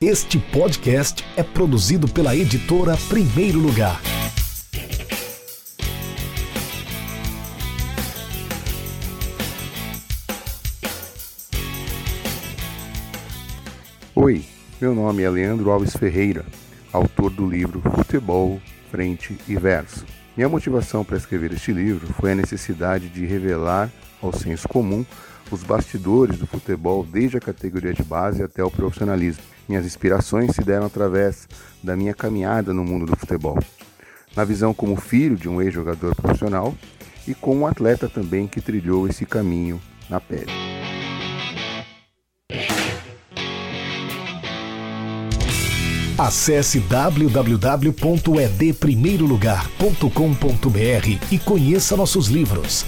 Este podcast é produzido pela editora Primeiro Lugar. Oi, meu nome é Leandro Alves Ferreira, autor do livro Futebol, Frente e Verso. Minha motivação para escrever este livro foi a necessidade de revelar ao senso comum os bastidores do futebol desde a categoria de base até o profissionalismo. Minhas inspirações se deram através da minha caminhada no mundo do futebol, na visão como filho de um ex-jogador profissional e como um atleta também que trilhou esse caminho na pele. Acesse www.edprimeirolugar.com.br e conheça nossos livros.